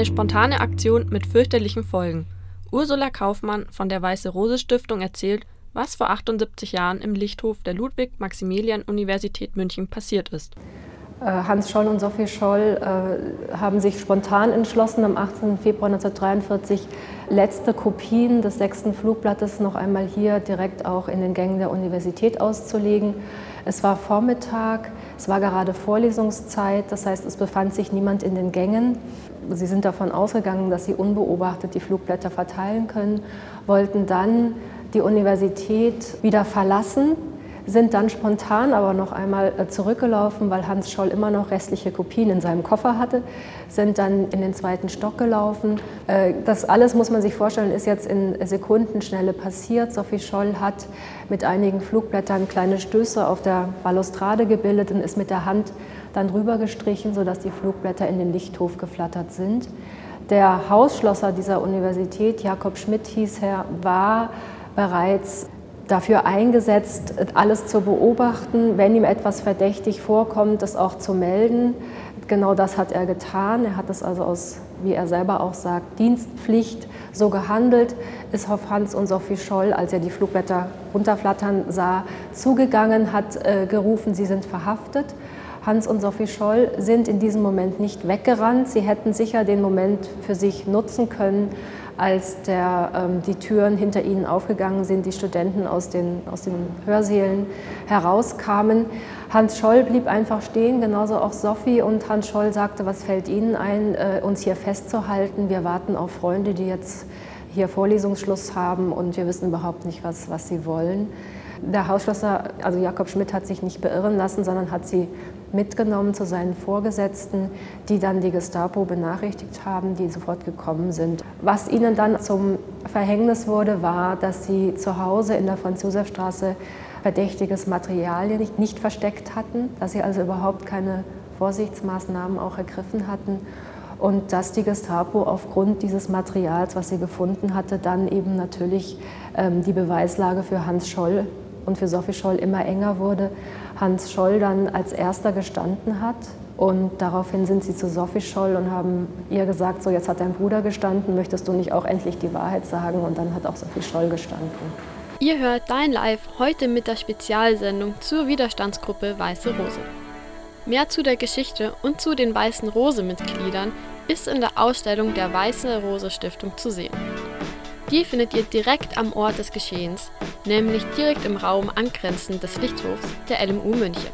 Eine spontane Aktion mit fürchterlichen Folgen. Ursula Kaufmann von der Weiße Rose Stiftung erzählt, was vor 78 Jahren im Lichthof der Ludwig-Maximilian-Universität München passiert ist. Äh, Hans Scholl und Sophie Scholl äh, haben sich spontan entschlossen, am 18. Februar 1943 letzte Kopien des sechsten Flugblattes noch einmal hier direkt auch in den Gängen der Universität auszulegen. Es war Vormittag, es war gerade Vorlesungszeit, das heißt, es befand sich niemand in den Gängen. Sie sind davon ausgegangen, dass sie unbeobachtet die Flugblätter verteilen können, wollten dann die Universität wieder verlassen, sind dann spontan aber noch einmal äh, zurückgelaufen, weil Hans Scholl immer noch restliche Kopien in seinem Koffer hatte, sind dann in den zweiten Stock gelaufen. Äh, das alles muss man sich vorstellen, ist jetzt in Sekundenschnelle passiert. Sophie Scholl hat mit einigen Flugblättern kleine Stöße auf der Balustrade gebildet und ist mit der Hand dann drüber gestrichen, sodass die Flugblätter in den Lichthof geflattert sind. Der Hausschlosser dieser Universität, Jakob Schmidt hieß er, war bereits dafür eingesetzt, alles zu beobachten, wenn ihm etwas verdächtig vorkommt, das auch zu melden. Genau das hat er getan. Er hat es also aus, wie er selber auch sagt, Dienstpflicht so gehandelt, ist auf Hans und Sophie Scholl, als er die Flugblätter runterflattern sah, zugegangen, hat äh, gerufen, sie sind verhaftet. Hans und Sophie Scholl sind in diesem Moment nicht weggerannt. Sie hätten sicher den Moment für sich nutzen können, als der, ähm, die Türen hinter ihnen aufgegangen sind, die Studenten aus den, aus den Hörsälen herauskamen. Hans Scholl blieb einfach stehen, genauso auch Sophie. Und Hans Scholl sagte, was fällt Ihnen ein, äh, uns hier festzuhalten? Wir warten auf Freunde, die jetzt hier Vorlesungsschluss haben und wir wissen überhaupt nicht, was, was sie wollen. Der Hausschlosser, also Jakob Schmidt, hat sich nicht beirren lassen, sondern hat sie mitgenommen zu seinen Vorgesetzten, die dann die Gestapo benachrichtigt haben, die sofort gekommen sind. Was ihnen dann zum Verhängnis wurde, war, dass sie zu Hause in der Franz-Josef-Straße verdächtiges Material nicht, nicht versteckt hatten, dass sie also überhaupt keine Vorsichtsmaßnahmen auch ergriffen hatten und dass die Gestapo aufgrund dieses Materials, was sie gefunden hatte, dann eben natürlich ähm, die Beweislage für Hans Scholl und für Sophie Scholl immer enger wurde. Hans Scholl dann als erster gestanden hat. Und daraufhin sind sie zu Sophie Scholl und haben ihr gesagt, so jetzt hat dein Bruder gestanden, möchtest du nicht auch endlich die Wahrheit sagen? Und dann hat auch Sophie Scholl gestanden. Ihr hört Dein Live heute mit der Spezialsendung zur Widerstandsgruppe Weiße Rose. Mehr zu der Geschichte und zu den Weißen Rose-Mitgliedern ist in der Ausstellung der Weiße Rose Stiftung zu sehen. Die findet ihr direkt am Ort des Geschehens, nämlich direkt im Raum angrenzend des Lichthofs der LMU München.